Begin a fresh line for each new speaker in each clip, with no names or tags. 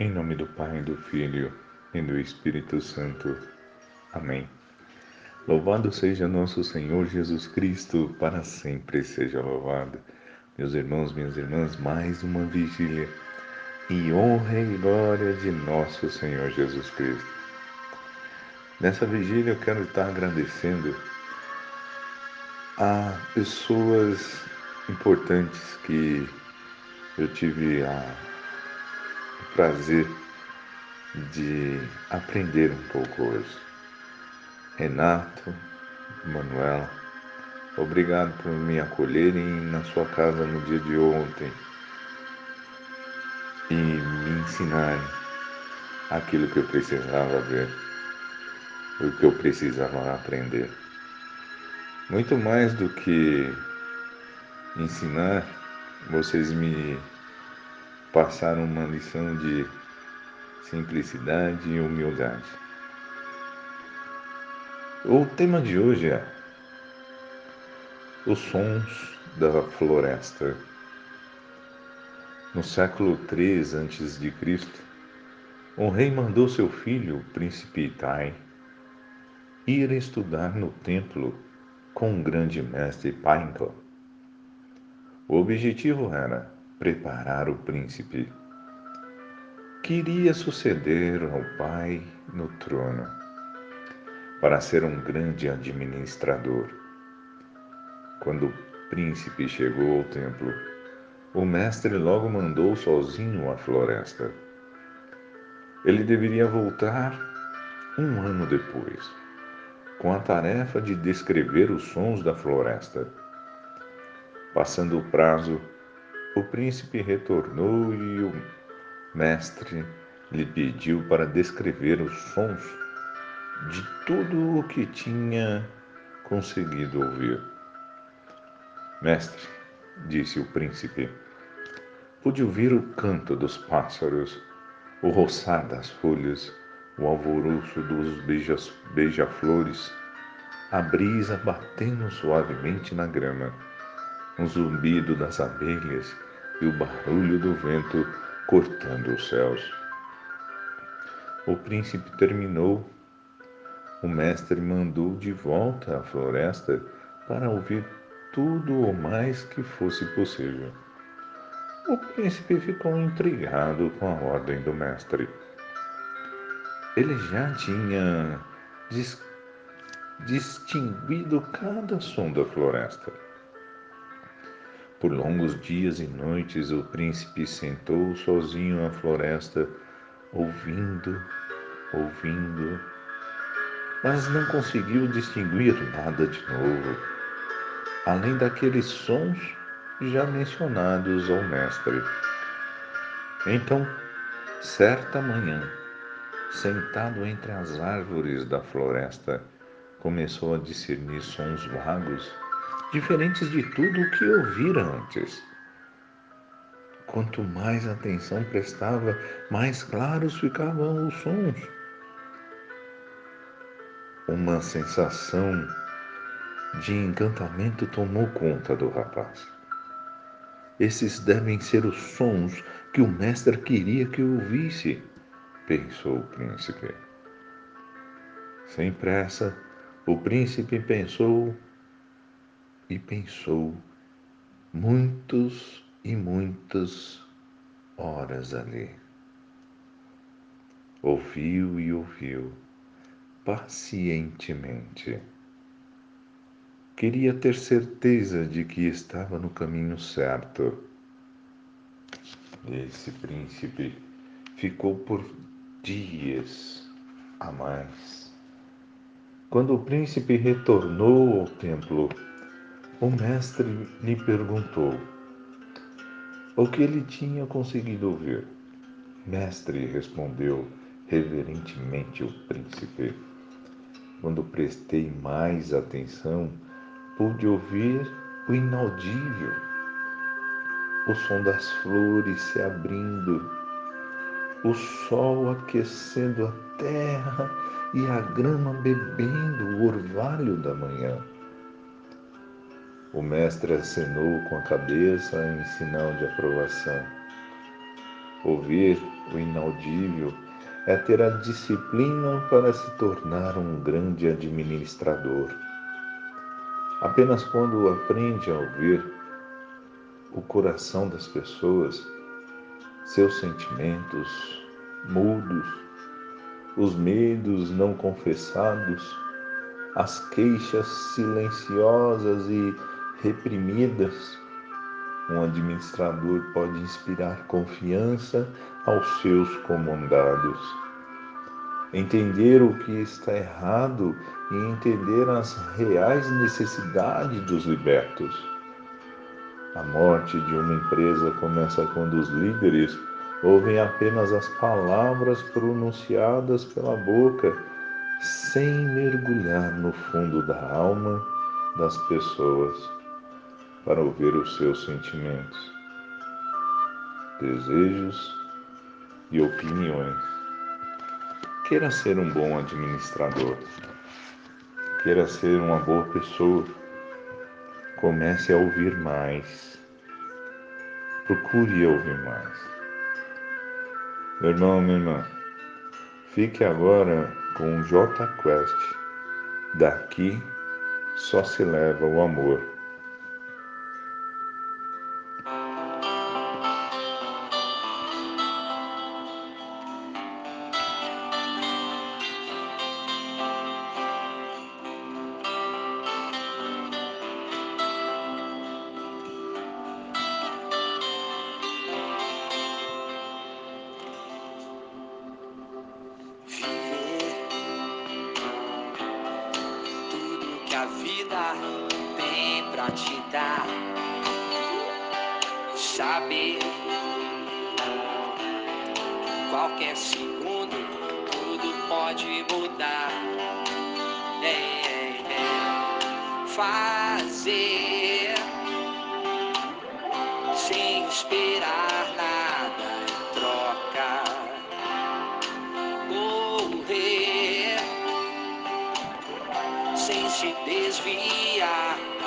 Em nome do Pai, do Filho e do Espírito Santo. Amém. Louvado seja nosso Senhor Jesus Cristo, para sempre seja louvado. Meus irmãos, minhas irmãs, mais uma vigília em honra e glória de nosso Senhor Jesus Cristo. Nessa vigília eu quero estar agradecendo a pessoas importantes que eu tive a prazer de aprender um pouco hoje. Renato, Manuel, obrigado por me acolherem na sua casa no dia de ontem e me ensinarem aquilo que eu precisava ver, o que eu precisava aprender. Muito mais do que ensinar, vocês me passaram uma lição de simplicidade e humildade. O tema de hoje é os sons da floresta. No século III a.C., um rei mandou seu filho, o príncipe Itai, ir estudar no templo com o grande mestre Painka. O objetivo era preparar o príncipe. Queria suceder ao pai no trono, para ser um grande administrador. Quando o príncipe chegou ao templo, o mestre logo mandou sozinho à floresta. Ele deveria voltar um ano depois, com a tarefa de descrever os sons da floresta. Passando o prazo, o príncipe retornou e o mestre lhe pediu para descrever os sons de tudo o que tinha conseguido ouvir. Mestre, disse o príncipe, pude ouvir o canto dos pássaros, o roçar das folhas, o alvoroço dos beija-flores, a brisa batendo suavemente na grama um zumbido das abelhas e o barulho do vento cortando os céus. O príncipe terminou. O mestre mandou de volta à floresta para ouvir tudo o mais que fosse possível. O príncipe ficou intrigado com a ordem do mestre. Ele já tinha dis distinguido cada som da floresta por longos dias e noites o príncipe sentou sozinho na floresta, ouvindo, ouvindo, mas não conseguiu distinguir nada de novo, além daqueles sons já mencionados ao mestre. Então, certa manhã, sentado entre as árvores da floresta, começou a discernir sons vagos diferentes de tudo o que ouvira antes. Quanto mais atenção prestava, mais claros ficavam os sons. Uma sensação de encantamento tomou conta do rapaz. Esses devem ser os sons que o mestre queria que eu ouvisse, pensou o príncipe. Sem pressa, o príncipe pensou e pensou muitos e muitas horas ali. Ouviu e ouviu pacientemente. Queria ter certeza de que estava no caminho certo. Esse príncipe ficou por dias a mais. Quando o príncipe retornou ao templo, o mestre lhe perguntou o que ele tinha conseguido ouvir. Mestre, respondeu reverentemente o príncipe. Quando prestei mais atenção, pude ouvir o inaudível, o som das flores se abrindo, o sol aquecendo a terra e a grama bebendo o orvalho da manhã. O mestre acenou com a cabeça em sinal de aprovação. Ouvir o inaudível é ter a disciplina para se tornar um grande administrador. Apenas quando aprende a ouvir o coração das pessoas, seus sentimentos mudos, os medos não confessados, as queixas silenciosas e reprimidas, um administrador pode inspirar confiança aos seus comandados. Entender o que está errado e entender as reais necessidades dos libertos. A morte de uma empresa começa quando os líderes ouvem apenas as palavras pronunciadas pela boca, sem mergulhar no fundo da alma das pessoas para ouvir os seus sentimentos, desejos e opiniões. Queira ser um bom administrador, queira ser uma boa pessoa, comece a ouvir mais, procure ouvir mais. Meu irmão, minha irmã, fique agora com o J Quest. Daqui só se leva o amor.
Te dar. Saber qualquer segundo tudo pode mudar. É, é, é. Fazer sem esperar nada em troca. Morrer sem se desviar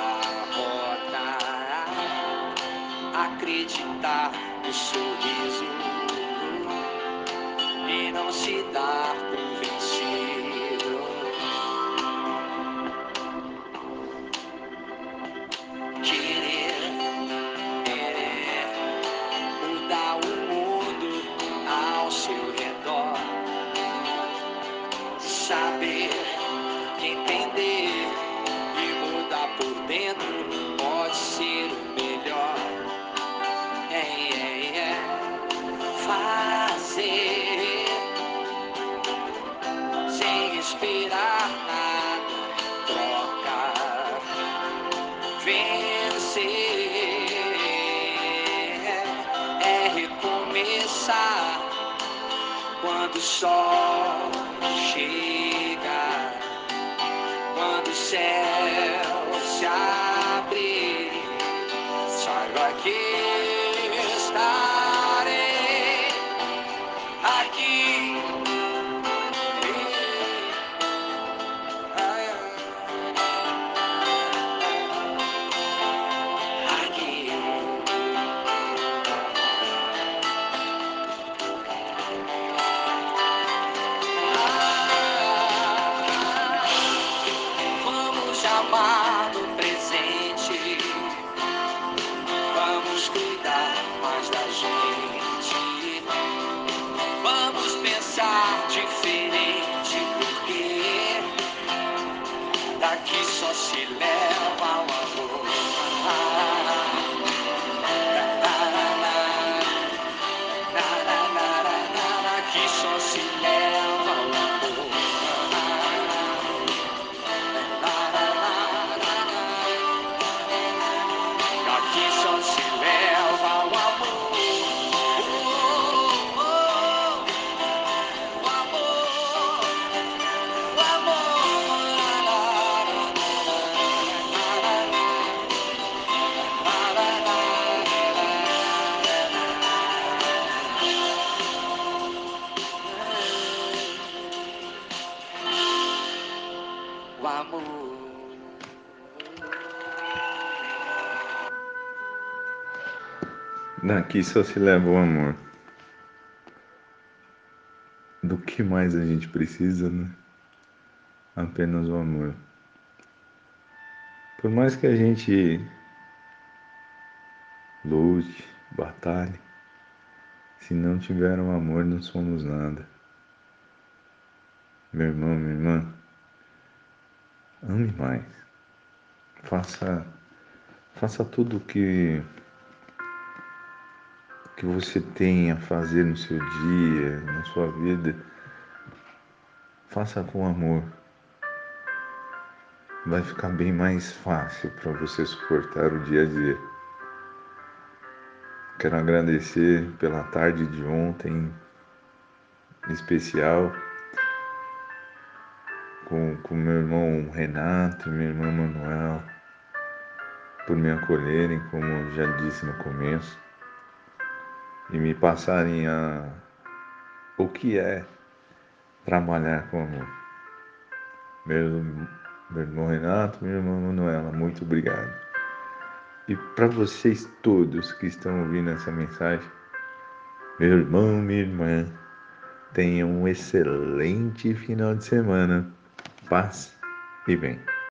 Acreditar no sorriso e não se dar por vencido. Querer é mudar o mundo ao seu redor. Saber entender quando o sol chega Daqui só se leva Daqui só se leva o amor.
do que mais a gente precisa, né? Apenas o amor. Por mais que a gente lute, batalhe, se não tiver um amor, não somos nada. Meu irmão, minha irmã, ame mais. Faça, faça tudo o que que você tem a fazer no seu dia, na sua vida, faça com amor. Vai ficar bem mais fácil para você suportar o dia a dia. Quero agradecer pela tarde de ontem, em especial, com, com meu irmão Renato minha irmã Manuel, por me acolherem, como já disse no começo e me passarem a, o que é trabalhar com amor. Meu, meu irmão Renato, minha irmã Manuela, muito obrigado. E para vocês todos que estão ouvindo essa mensagem, meu irmão, minha irmã, tenham um excelente final de semana. Paz e bem.